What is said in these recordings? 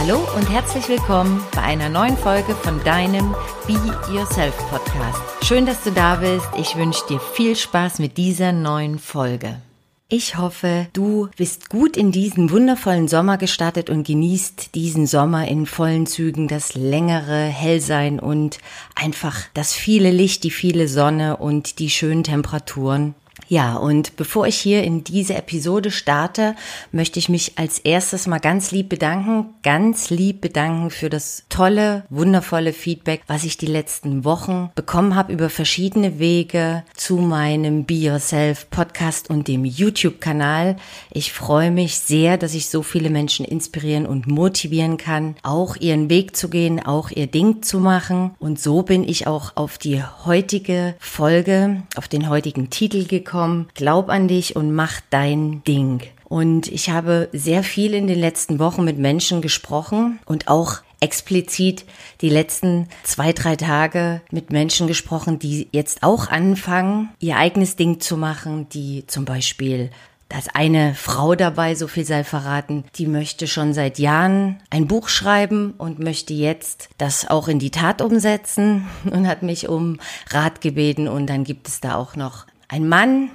Hallo und herzlich willkommen bei einer neuen Folge von deinem Be Yourself Podcast. Schön, dass du da bist. Ich wünsche dir viel Spaß mit dieser neuen Folge. Ich hoffe, du bist gut in diesen wundervollen Sommer gestartet und genießt diesen Sommer in vollen Zügen, das längere Hellsein und einfach das viele Licht, die viele Sonne und die schönen Temperaturen. Ja, und bevor ich hier in diese Episode starte, möchte ich mich als erstes mal ganz lieb bedanken, ganz lieb bedanken für das tolle, wundervolle Feedback, was ich die letzten Wochen bekommen habe über verschiedene Wege zu meinem Be Yourself Podcast und dem YouTube-Kanal. Ich freue mich sehr, dass ich so viele Menschen inspirieren und motivieren kann, auch ihren Weg zu gehen, auch ihr Ding zu machen. Und so bin ich auch auf die heutige Folge, auf den heutigen Titel gekommen komm, glaub an dich und mach dein Ding. Und ich habe sehr viel in den letzten Wochen mit Menschen gesprochen und auch explizit die letzten zwei, drei Tage mit Menschen gesprochen, die jetzt auch anfangen, ihr eigenes Ding zu machen, die zum Beispiel da ist eine Frau dabei, so viel sei verraten, die möchte schon seit Jahren ein Buch schreiben und möchte jetzt das auch in die Tat umsetzen und hat mich um Rat gebeten. Und dann gibt es da auch noch ein Mann,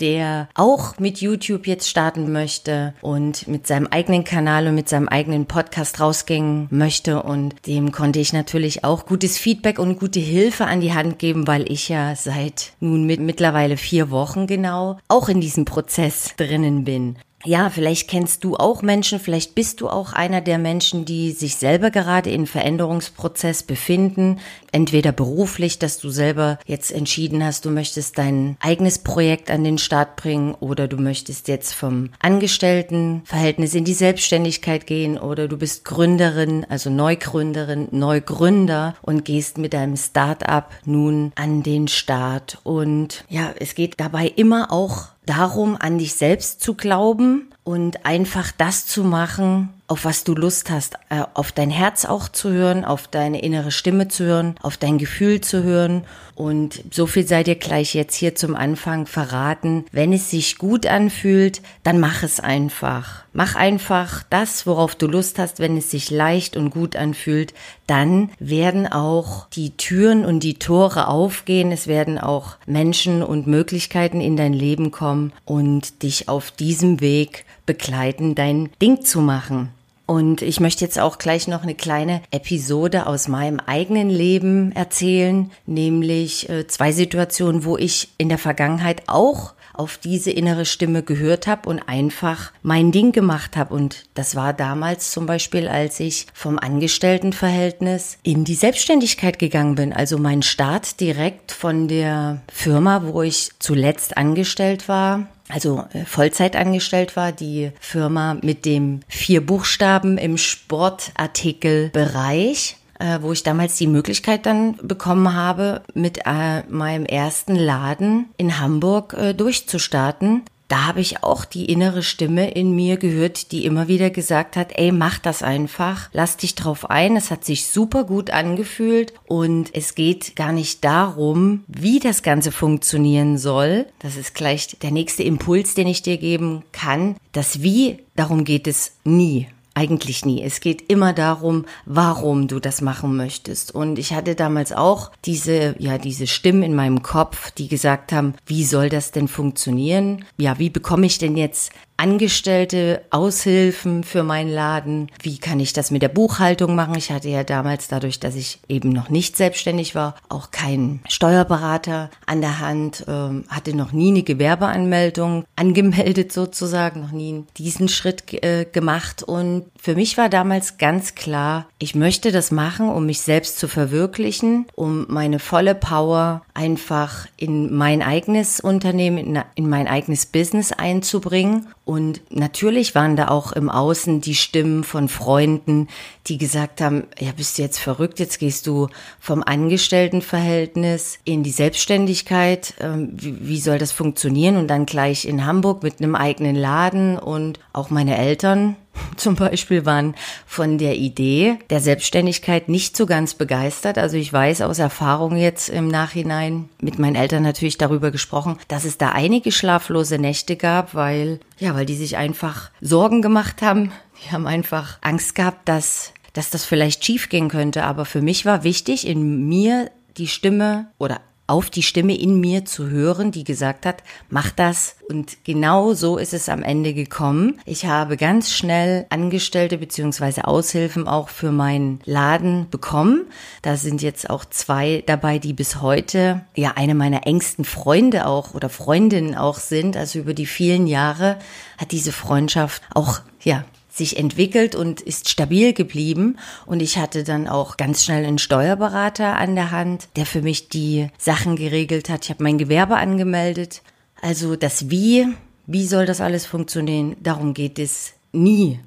der auch mit YouTube jetzt starten möchte und mit seinem eigenen Kanal und mit seinem eigenen Podcast rausgehen möchte. Und dem konnte ich natürlich auch gutes Feedback und gute Hilfe an die Hand geben, weil ich ja seit nun mit mittlerweile vier Wochen genau auch in diesem Prozess drinnen bin ja, vielleicht kennst du auch Menschen, vielleicht bist du auch einer der Menschen, die sich selber gerade in Veränderungsprozess befinden, entweder beruflich, dass du selber jetzt entschieden hast, du möchtest dein eigenes Projekt an den Start bringen oder du möchtest jetzt vom Angestelltenverhältnis in die Selbstständigkeit gehen oder du bist Gründerin, also Neugründerin, Neugründer und gehst mit deinem Start-up nun an den Start. Und ja, es geht dabei immer auch darum, an dich selbst zu glauben und einfach das zu machen, auf was du Lust hast, äh, auf dein Herz auch zu hören, auf deine innere Stimme zu hören, auf dein Gefühl zu hören. Und so viel sei dir gleich jetzt hier zum Anfang verraten. Wenn es sich gut anfühlt, dann mach es einfach. Mach einfach das, worauf du Lust hast. Wenn es sich leicht und gut anfühlt, dann werden auch die Türen und die Tore aufgehen. Es werden auch Menschen und Möglichkeiten in dein Leben kommen und dich auf diesem Weg begleiten, dein Ding zu machen. Und ich möchte jetzt auch gleich noch eine kleine Episode aus meinem eigenen Leben erzählen, nämlich äh, zwei Situationen, wo ich in der Vergangenheit auch auf diese innere Stimme gehört habe und einfach mein Ding gemacht habe. Und das war damals zum Beispiel, als ich vom Angestelltenverhältnis in die Selbstständigkeit gegangen bin. Also mein Start direkt von der Firma, wo ich zuletzt angestellt war, also äh, Vollzeit angestellt war, die Firma mit dem vier Buchstaben im Sportartikelbereich äh, wo ich damals die Möglichkeit dann bekommen habe, mit äh, meinem ersten Laden in Hamburg äh, durchzustarten da habe ich auch die innere Stimme in mir gehört, die immer wieder gesagt hat, ey, mach das einfach, lass dich drauf ein. Es hat sich super gut angefühlt und es geht gar nicht darum, wie das Ganze funktionieren soll. Das ist gleich der nächste Impuls, den ich dir geben kann. Das Wie, darum geht es nie. Eigentlich nie. Es geht immer darum, warum du das machen möchtest. Und ich hatte damals auch diese, ja, diese Stimmen in meinem Kopf, die gesagt haben, wie soll das denn funktionieren? Ja, wie bekomme ich denn jetzt Angestellte, Aushilfen für meinen Laden. Wie kann ich das mit der Buchhaltung machen? Ich hatte ja damals, dadurch, dass ich eben noch nicht selbstständig war, auch keinen Steuerberater an der Hand, ähm, hatte noch nie eine Gewerbeanmeldung angemeldet sozusagen, noch nie diesen Schritt äh, gemacht. Und für mich war damals ganz klar, ich möchte das machen, um mich selbst zu verwirklichen, um meine volle Power einfach in mein eigenes Unternehmen, in, in mein eigenes Business einzubringen und natürlich waren da auch im Außen die Stimmen von Freunden, die gesagt haben, ja, bist du jetzt verrückt, jetzt gehst du vom Angestelltenverhältnis in die Selbstständigkeit, ähm, wie, wie soll das funktionieren? Und dann gleich in Hamburg mit einem eigenen Laden und auch meine Eltern zum Beispiel waren von der Idee der Selbstständigkeit nicht so ganz begeistert. Also ich weiß aus Erfahrung jetzt im Nachhinein mit meinen Eltern natürlich darüber gesprochen, dass es da einige schlaflose Nächte gab, weil, ja, weil die sich einfach Sorgen gemacht haben. Die haben einfach Angst gehabt, dass, dass das vielleicht schief gehen könnte. Aber für mich war wichtig, in mir die Stimme oder auf die Stimme in mir zu hören, die gesagt hat, mach das. Und genau so ist es am Ende gekommen. Ich habe ganz schnell Angestellte beziehungsweise Aushilfen auch für meinen Laden bekommen. Da sind jetzt auch zwei dabei, die bis heute ja eine meiner engsten Freunde auch oder Freundinnen auch sind. Also über die vielen Jahre hat diese Freundschaft auch ja sich entwickelt und ist stabil geblieben. Und ich hatte dann auch ganz schnell einen Steuerberater an der Hand, der für mich die Sachen geregelt hat. Ich habe mein Gewerbe angemeldet. Also das Wie, wie soll das alles funktionieren, darum geht es nie.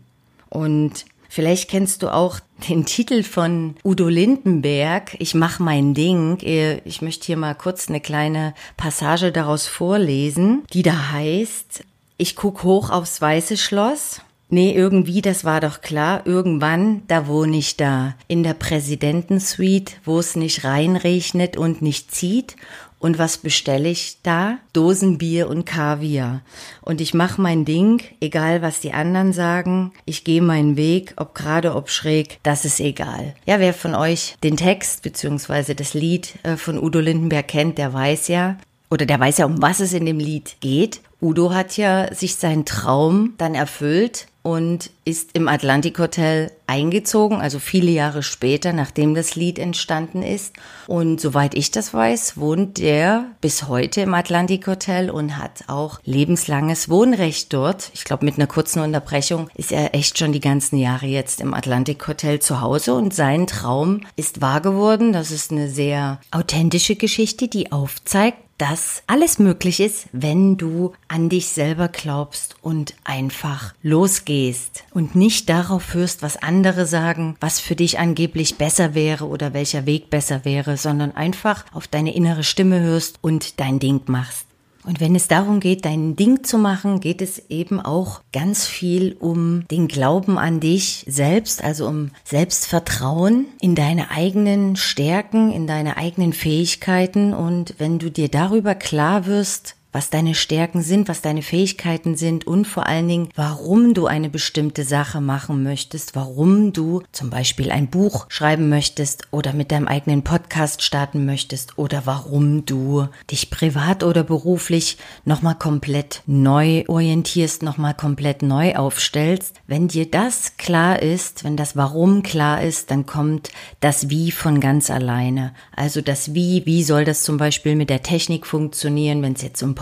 Und Vielleicht kennst du auch den Titel von Udo Lindenberg, Ich mach mein Ding. Ich möchte hier mal kurz eine kleine Passage daraus vorlesen, die da heißt, ich guck hoch aufs weiße Schloss Nee, irgendwie, das war doch klar. Irgendwann, da wohne ich da. In der Präsidentensuite, wo es nicht reinregnet und nicht zieht. Und was bestelle ich da? Dosenbier und Kaviar. Und ich mache mein Ding, egal was die anderen sagen. Ich gehe meinen Weg, ob gerade, ob schräg, das ist egal. Ja, wer von euch den Text beziehungsweise das Lied äh, von Udo Lindenberg kennt, der weiß ja, oder der weiß ja, um was es in dem Lied geht. Udo hat ja sich seinen Traum dann erfüllt und ist im Atlantik Hotel eingezogen, also viele Jahre später, nachdem das Lied entstanden ist. Und soweit ich das weiß, wohnt der bis heute im Atlantik Hotel und hat auch lebenslanges Wohnrecht dort. Ich glaube, mit einer kurzen Unterbrechung ist er echt schon die ganzen Jahre jetzt im Atlantik Hotel zu Hause und sein Traum ist wahr geworden. Das ist eine sehr authentische Geschichte, die aufzeigt, dass alles möglich ist, wenn du an dich selber glaubst und einfach losgehst und nicht darauf hörst, was andere sagen, was für dich angeblich besser wäre oder welcher Weg besser wäre, sondern einfach auf deine innere Stimme hörst und dein Ding machst. Und wenn es darum geht, dein Ding zu machen, geht es eben auch ganz viel um den Glauben an dich selbst, also um Selbstvertrauen in deine eigenen Stärken, in deine eigenen Fähigkeiten. Und wenn du dir darüber klar wirst, was deine Stärken sind, was deine Fähigkeiten sind und vor allen Dingen, warum du eine bestimmte Sache machen möchtest, warum du zum Beispiel ein Buch schreiben möchtest oder mit deinem eigenen Podcast starten möchtest oder warum du dich privat oder beruflich nochmal komplett neu orientierst, nochmal komplett neu aufstellst. Wenn dir das klar ist, wenn das Warum klar ist, dann kommt das Wie von ganz alleine. Also das Wie, wie soll das zum Beispiel mit der Technik funktionieren, wenn es jetzt um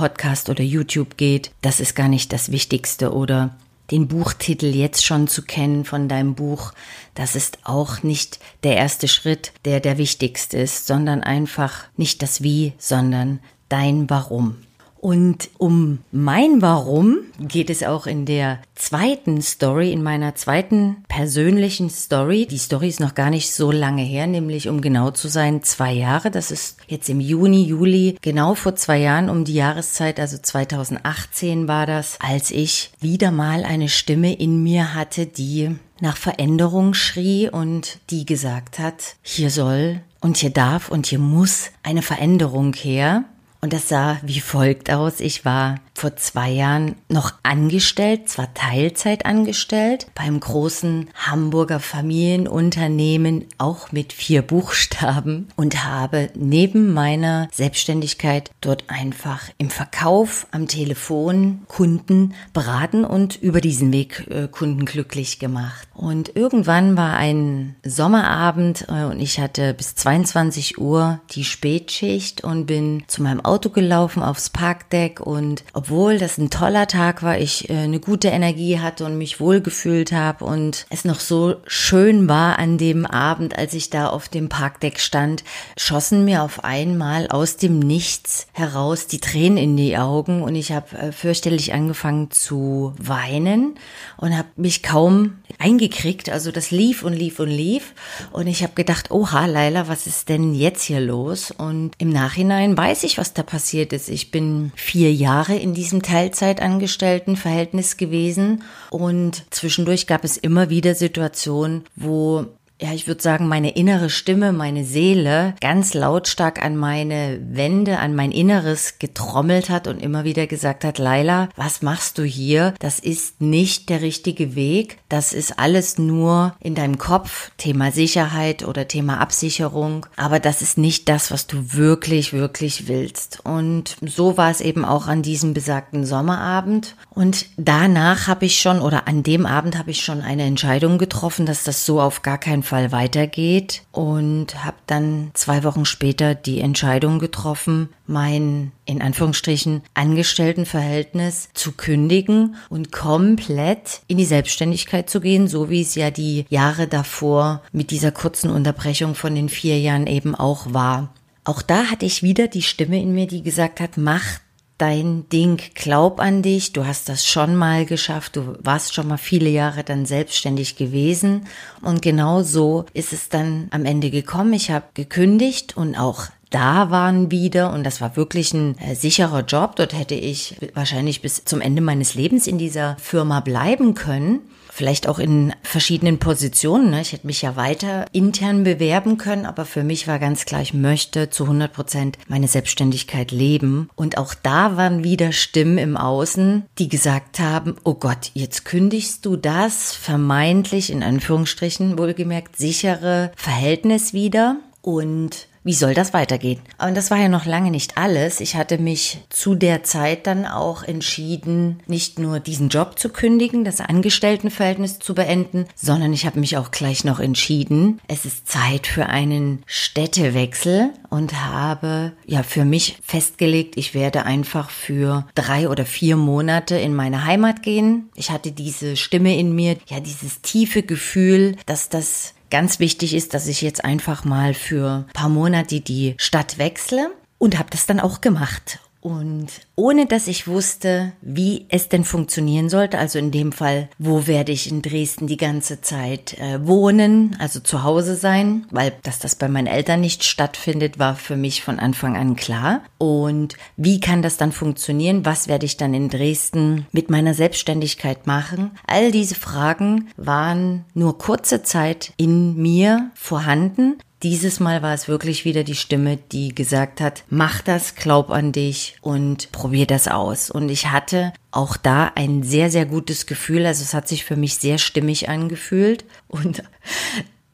oder YouTube geht, das ist gar nicht das Wichtigste oder den Buchtitel jetzt schon zu kennen von deinem Buch, das ist auch nicht der erste Schritt, der der wichtigste ist, sondern einfach nicht das Wie, sondern dein Warum. Und um mein Warum geht es auch in der zweiten Story, in meiner zweiten persönlichen Story. Die Story ist noch gar nicht so lange her, nämlich um genau zu sein, zwei Jahre. Das ist jetzt im Juni, Juli, genau vor zwei Jahren um die Jahreszeit, also 2018 war das, als ich wieder mal eine Stimme in mir hatte, die nach Veränderung schrie und die gesagt hat, hier soll und hier darf und hier muss eine Veränderung her. Und das sah wie folgt aus. Ich war vor zwei Jahren noch angestellt, zwar Teilzeit angestellt, beim großen Hamburger Familienunternehmen, auch mit vier Buchstaben und habe neben meiner Selbstständigkeit dort einfach im Verkauf am Telefon Kunden beraten und über diesen Weg äh, Kunden glücklich gemacht. Und irgendwann war ein Sommerabend äh, und ich hatte bis 22 Uhr die Spätschicht und bin zu meinem Auto gelaufen aufs Parkdeck und obwohl das ein toller Tag war, ich äh, eine gute Energie hatte und mich wohlgefühlt habe und es noch so schön war an dem Abend, als ich da auf dem Parkdeck stand, schossen mir auf einmal aus dem Nichts heraus die Tränen in die Augen und ich habe äh, fürchterlich angefangen zu weinen und habe mich kaum eingekriegt. Also das lief und lief und lief und ich habe gedacht, oha, Leila, was ist denn jetzt hier los? Und im Nachhinein weiß ich, was da passiert ist. Ich bin vier Jahre in diesem Teilzeitangestelltenverhältnis gewesen und zwischendurch gab es immer wieder Situationen, wo ja, ich würde sagen, meine innere Stimme, meine Seele ganz lautstark an meine Wände, an mein Inneres getrommelt hat und immer wieder gesagt hat, Laila, was machst du hier? Das ist nicht der richtige Weg. Das ist alles nur in deinem Kopf, Thema Sicherheit oder Thema Absicherung. Aber das ist nicht das, was du wirklich, wirklich willst. Und so war es eben auch an diesem besagten Sommerabend. Und danach habe ich schon, oder an dem Abend habe ich schon eine Entscheidung getroffen, dass das so auf gar keinen Fall Fall weitergeht und habe dann zwei Wochen später die Entscheidung getroffen, mein in Anführungsstrichen Angestelltenverhältnis zu kündigen und komplett in die Selbstständigkeit zu gehen, so wie es ja die Jahre davor mit dieser kurzen Unterbrechung von den vier Jahren eben auch war. Auch da hatte ich wieder die Stimme in mir, die gesagt hat, mach dein Ding, glaub an dich, du hast das schon mal geschafft, du warst schon mal viele Jahre dann selbstständig gewesen. Und genau so ist es dann am Ende gekommen. Ich habe gekündigt und auch da waren wieder, und das war wirklich ein äh, sicherer Job, dort hätte ich wahrscheinlich bis zum Ende meines Lebens in dieser Firma bleiben können vielleicht auch in verschiedenen Positionen. Ne? Ich hätte mich ja weiter intern bewerben können, aber für mich war ganz klar, ich möchte zu 100 Prozent meine Selbstständigkeit leben. Und auch da waren wieder Stimmen im Außen, die gesagt haben, oh Gott, jetzt kündigst du das vermeintlich in Anführungsstrichen wohlgemerkt sichere Verhältnis wieder und wie soll das weitergehen? Und das war ja noch lange nicht alles. Ich hatte mich zu der Zeit dann auch entschieden, nicht nur diesen Job zu kündigen, das Angestelltenverhältnis zu beenden, sondern ich habe mich auch gleich noch entschieden, es ist Zeit für einen Städtewechsel und habe ja für mich festgelegt, ich werde einfach für drei oder vier Monate in meine Heimat gehen. Ich hatte diese Stimme in mir, ja dieses tiefe Gefühl, dass das ganz wichtig ist, dass ich jetzt einfach mal für ein paar Monate die Stadt wechsle und habe das dann auch gemacht. Und ohne dass ich wusste, wie es denn funktionieren sollte, also in dem Fall, wo werde ich in Dresden die ganze Zeit äh, wohnen, also zu Hause sein, weil dass das bei meinen Eltern nicht stattfindet, war für mich von Anfang an klar. Und wie kann das dann funktionieren? Was werde ich dann in Dresden mit meiner Selbstständigkeit machen? All diese Fragen waren nur kurze Zeit in mir vorhanden, dieses Mal war es wirklich wieder die Stimme, die gesagt hat, mach das, glaub an dich und probier das aus. Und ich hatte auch da ein sehr, sehr gutes Gefühl. Also es hat sich für mich sehr stimmig angefühlt. Und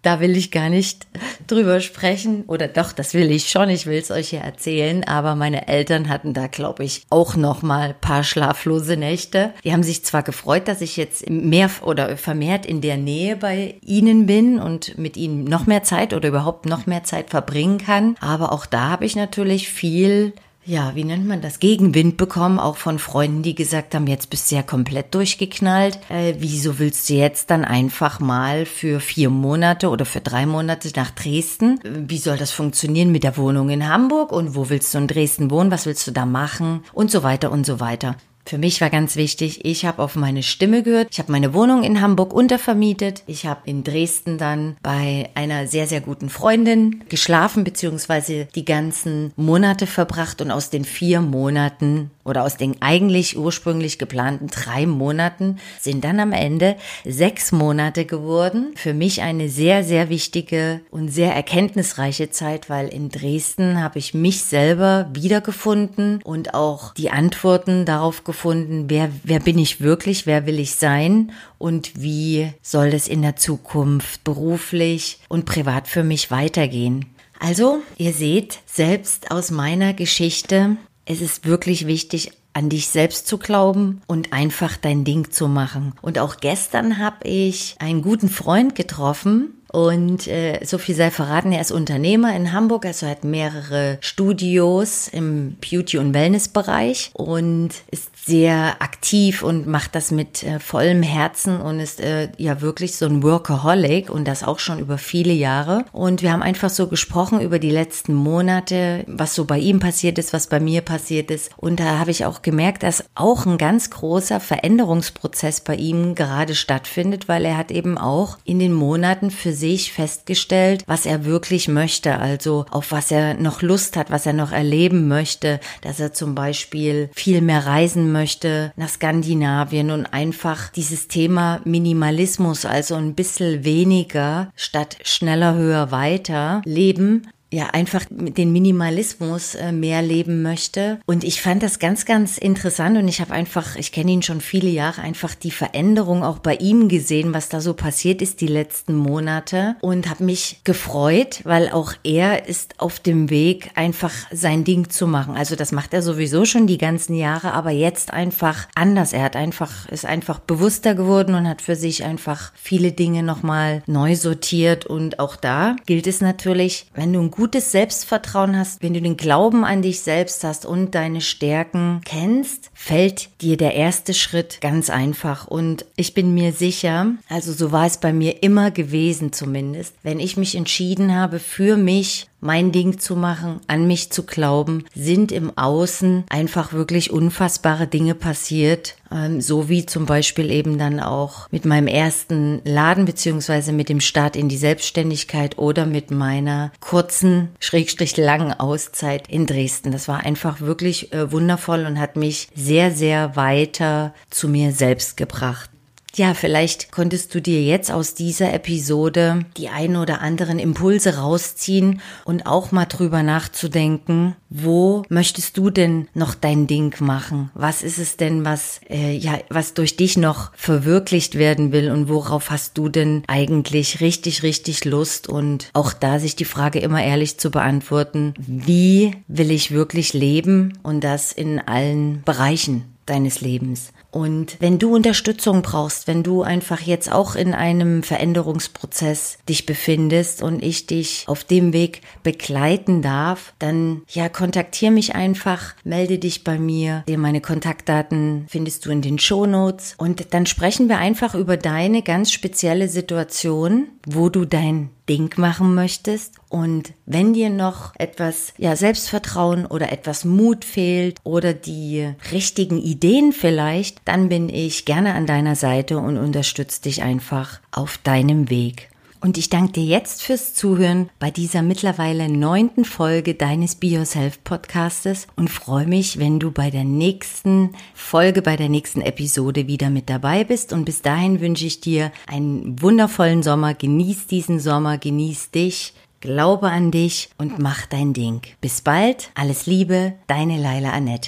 da will ich gar nicht drüber sprechen. Oder doch, das will ich schon. Ich will es euch ja erzählen. Aber meine Eltern hatten da, glaube ich, auch noch mal paar schlaflose Nächte. Die haben sich zwar gefreut, dass ich jetzt mehr oder vermehrt in der Nähe bei ihnen bin und mit ihnen noch mehr Zeit oder überhaupt noch mehr Zeit verbringen kann. Aber auch da habe ich natürlich viel ja, wie nennt man das, Gegenwind bekommen, auch von Freunden, die gesagt haben, jetzt bist du ja komplett durchgeknallt. Äh, wieso willst du jetzt dann einfach mal für vier Monate oder für drei Monate nach Dresden? Wie soll das funktionieren mit der Wohnung in Hamburg? Und wo willst du in Dresden wohnen? Was willst du da machen? Und so weiter und so weiter. Für mich war ganz wichtig, ich habe auf meine Stimme gehört. Ich habe meine Wohnung in Hamburg untervermietet. Ich habe in Dresden dann bei einer sehr, sehr guten Freundin geschlafen, beziehungsweise die ganzen Monate verbracht. Und aus den vier Monaten oder aus den eigentlich ursprünglich geplanten drei Monaten sind dann am Ende sechs Monate geworden. Für mich eine sehr, sehr wichtige und sehr erkenntnisreiche Zeit, weil in Dresden habe ich mich selber wiedergefunden und auch die Antworten darauf gefunden, wer, wer bin ich wirklich, wer will ich sein und wie soll es in der Zukunft beruflich und privat für mich weitergehen. Also, ihr seht, selbst aus meiner Geschichte es ist wirklich wichtig, an dich selbst zu glauben und einfach dein Ding zu machen. Und auch gestern habe ich einen guten Freund getroffen, und äh, so viel sei verraten, er ist Unternehmer in Hamburg, also hat mehrere Studios im Beauty- und Wellness-Bereich und ist sehr aktiv und macht das mit äh, vollem Herzen und ist äh, ja wirklich so ein Workaholic und das auch schon über viele Jahre. Und wir haben einfach so gesprochen über die letzten Monate, was so bei ihm passiert ist, was bei mir passiert ist. Und da habe ich auch gemerkt, dass auch ein ganz großer Veränderungsprozess bei ihm gerade stattfindet, weil er hat eben auch in den Monaten für sich festgestellt, was er wirklich möchte, also auf was er noch Lust hat, was er noch erleben möchte, dass er zum Beispiel viel mehr reisen möchte nach Skandinavien und einfach dieses Thema Minimalismus, also ein bisschen weniger statt schneller, höher, weiter leben, ja einfach den Minimalismus äh, mehr leben möchte. Und ich fand das ganz, ganz interessant und ich habe einfach, ich kenne ihn schon viele Jahre, einfach die Veränderung auch bei ihm gesehen, was da so passiert ist die letzten Monate und habe mich gefreut, weil auch er ist auf dem Weg, einfach sein Ding zu machen. Also das macht er sowieso schon die ganzen Jahre, aber jetzt einfach anders. Er hat einfach, ist einfach bewusster geworden und hat für sich einfach viele Dinge nochmal neu sortiert und auch da gilt es natürlich, wenn du ein gutes Selbstvertrauen hast, wenn du den Glauben an dich selbst hast und deine Stärken kennst, fällt dir der erste Schritt ganz einfach. Und ich bin mir sicher, also so war es bei mir immer gewesen zumindest, wenn ich mich entschieden habe, für mich mein Ding zu machen, an mich zu glauben, sind im Außen einfach wirklich unfassbare Dinge passiert, ähm, so wie zum Beispiel eben dann auch mit meinem ersten Laden beziehungsweise mit dem Start in die Selbstständigkeit oder mit meiner kurzen, schrägstrich langen Auszeit in Dresden. Das war einfach wirklich äh, wundervoll und hat mich sehr, sehr weiter zu mir selbst gebracht. Ja, vielleicht konntest du dir jetzt aus dieser Episode die ein oder anderen Impulse rausziehen und auch mal drüber nachzudenken, wo möchtest du denn noch dein Ding machen? Was ist es denn, was äh, ja, was durch dich noch verwirklicht werden will und worauf hast du denn eigentlich richtig, richtig Lust? Und auch da sich die Frage immer ehrlich zu beantworten: Wie will ich wirklich leben und das in allen Bereichen deines Lebens? Und wenn du Unterstützung brauchst, wenn du einfach jetzt auch in einem Veränderungsprozess dich befindest und ich dich auf dem Weg begleiten darf, dann ja, kontaktier mich einfach, melde dich bei mir. Meine Kontaktdaten findest du in den Shownotes und dann sprechen wir einfach über deine ganz spezielle Situation, wo du dein Ding machen möchtest. Und wenn dir noch etwas ja, Selbstvertrauen oder etwas Mut fehlt oder die richtigen Ideen vielleicht, dann bin ich gerne an deiner Seite und unterstütze dich einfach auf deinem Weg. Und ich danke dir jetzt fürs Zuhören bei dieser mittlerweile neunten Folge deines Be Yourself Podcastes und freue mich, wenn du bei der nächsten Folge, bei der nächsten Episode wieder mit dabei bist. Und bis dahin wünsche ich dir einen wundervollen Sommer. Genieß diesen Sommer, genieß dich. Glaube an dich und mach dein Ding. Bis bald, alles Liebe, deine Leila Annette.